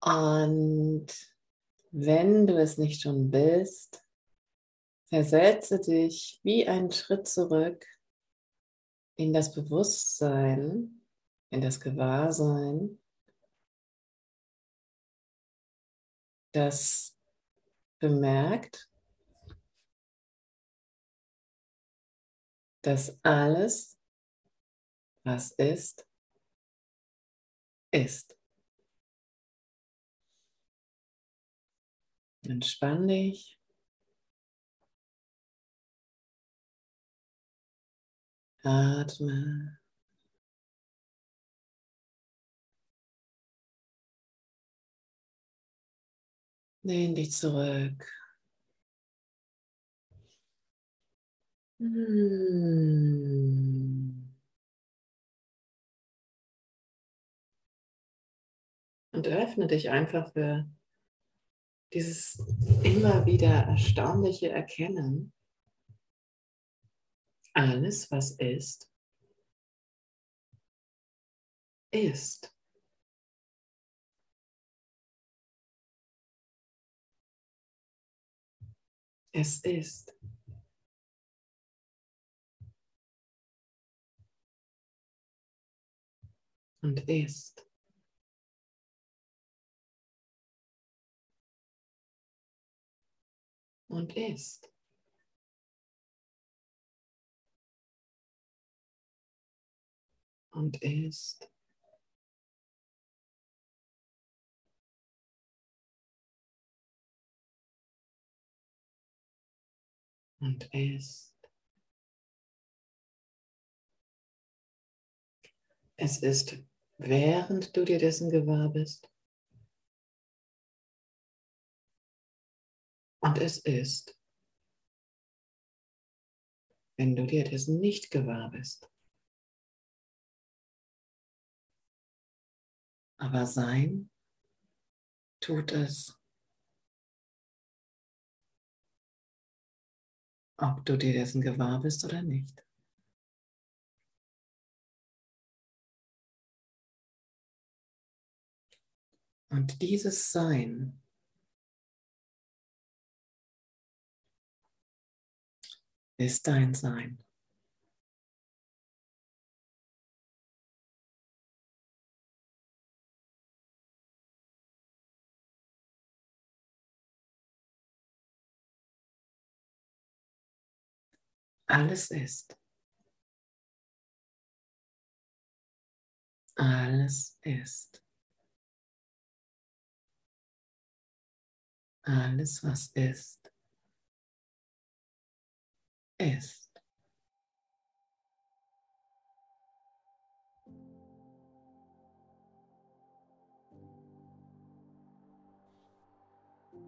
Und wenn du es nicht schon bist, versetze dich wie einen Schritt zurück in das Bewusstsein, in das Gewahrsein, das bemerkt, dass alles, was ist, ist. Entspann dich. Atme. Lehn dich zurück. Hm. Und öffne dich einfach für dieses immer wieder erstaunliche Erkennen. Alles, was ist, ist. Es ist. Und ist. Und ist. Und ist. und ist. Es ist, während du dir dessen gewahr bist. Und es ist, wenn du dir dessen nicht gewahr bist. Aber sein tut es ob du dir dessen gewahr bist oder nicht. Und dieses Sein ist dein Sein. Alles ist. Alles ist. Alles, was ist, ist.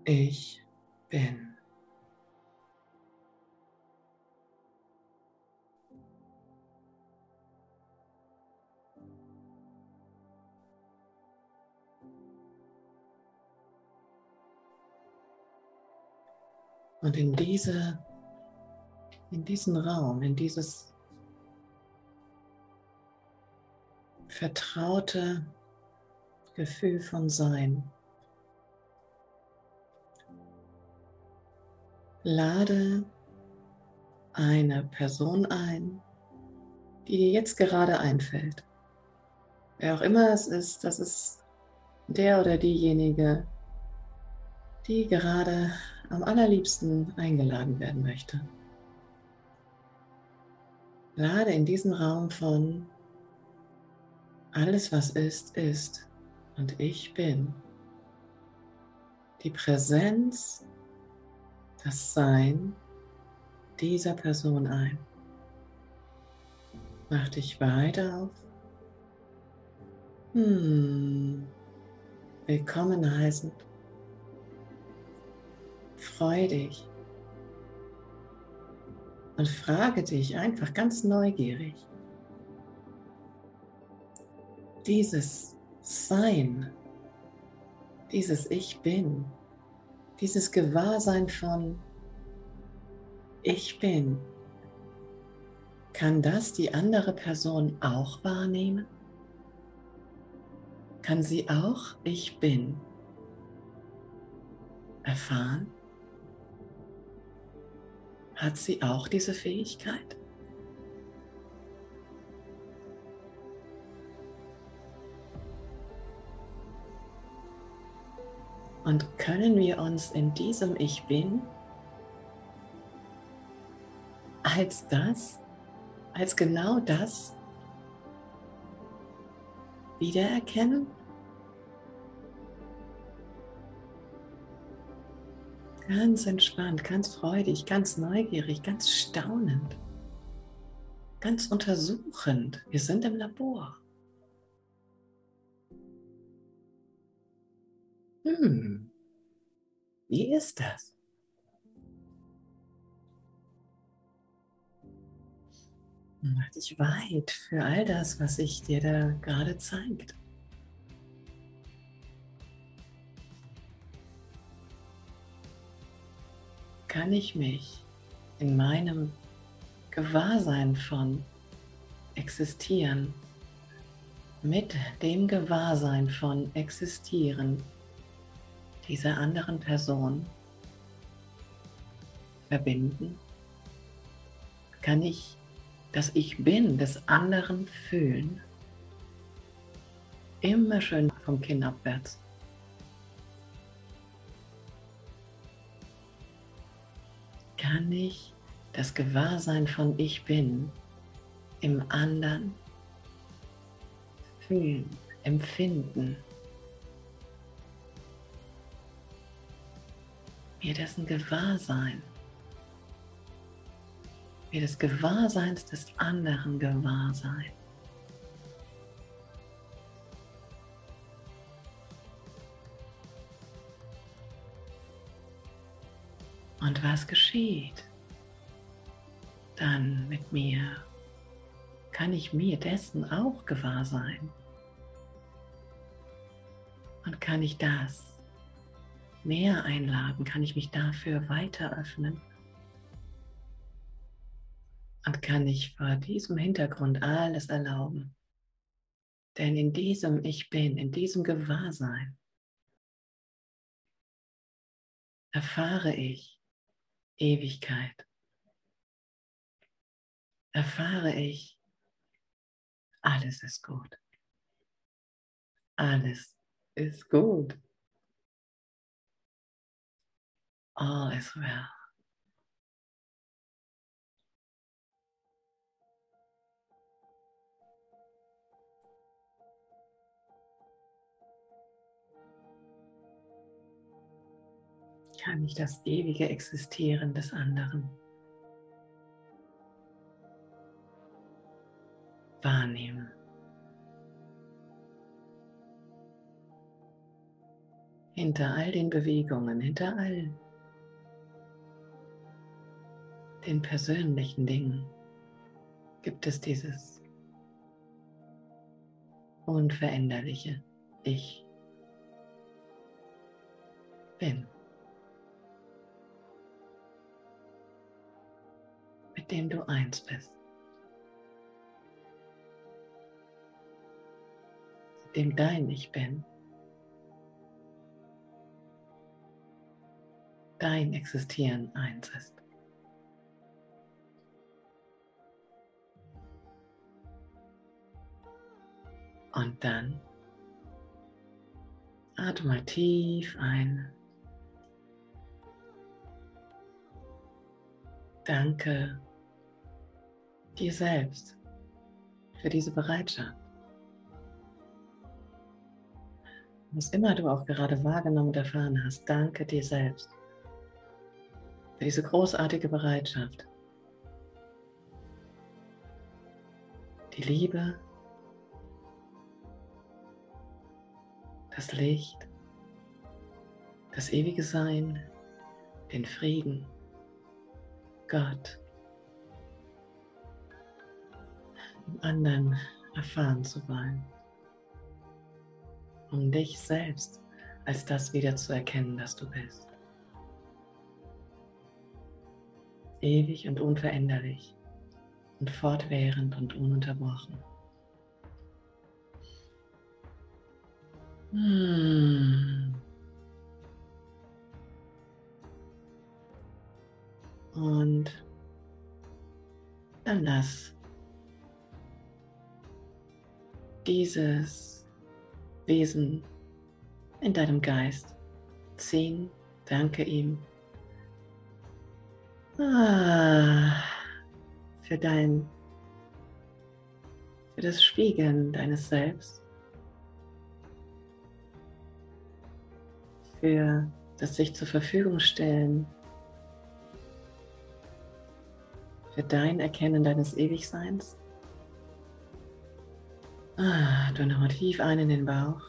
Ich bin. Und in diese, in diesen Raum, in dieses vertraute Gefühl von Sein, lade eine Person ein, die dir jetzt gerade einfällt. Wer auch immer es ist, das ist der oder diejenige, die gerade am allerliebsten eingeladen werden möchte. Lade in diesen Raum von alles, was ist, ist und ich bin. Die Präsenz, das Sein dieser Person ein. Mach dich weiter auf. Hm. Willkommen heißend Freu dich und frage dich einfach ganz neugierig. Dieses Sein, dieses Ich bin, dieses Gewahrsein von Ich bin, kann das die andere Person auch wahrnehmen? Kann sie auch Ich bin erfahren? Hat sie auch diese Fähigkeit? Und können wir uns in diesem Ich bin als das, als genau das wiedererkennen? Ganz entspannt, ganz freudig, ganz neugierig, ganz staunend, ganz untersuchend. Wir sind im Labor. Hm, wie ist das? Mach dich weit für all das, was sich dir da gerade zeigt. Kann ich mich in meinem Gewahrsein von existieren mit dem Gewahrsein von existieren dieser anderen Person verbinden? Kann ich das Ich bin des anderen fühlen? Immer schön vom Kinn abwärts. Kann ich das Gewahrsein von Ich bin im anderen fühlen, empfinden? mir dessen Gewahrsein, mir des Gewahrseins des anderen Gewahrsein. Und was geschieht dann mit mir? Kann ich mir dessen auch gewahr sein? Und kann ich das mehr einladen, kann ich mich dafür weiter öffnen und kann ich vor diesem Hintergrund alles erlauben. Denn in diesem Ich bin, in diesem Gewahrsein erfahre ich Ewigkeit. Erfahre ich, alles ist gut. Alles ist gut. All is well. Kann ich das ewige Existieren des anderen wahrnehmen? Hinter all den Bewegungen, hinter all den persönlichen Dingen gibt es dieses unveränderliche Ich bin, dem du eins bist, dem dein Ich bin. Dein Existieren eins ist. Und dann atme tief ein. Danke dir selbst für diese Bereitschaft. Was immer du auch gerade wahrgenommen und erfahren hast, danke dir selbst für diese großartige Bereitschaft. Die Liebe das Licht, das ewige Sein, den Frieden, Gott anderen erfahren zu wollen, um dich selbst als das wieder zu erkennen, das du bist. Ewig und unveränderlich und fortwährend und ununterbrochen. Hm. Und dann lass dieses Wesen in deinem Geist ziehen. Danke ihm ah, für dein, für das Spiegeln deines Selbst, für das sich zur Verfügung stellen, für dein Erkennen deines Ewigseins. Ah, du nochmal tief ein in den Bauch.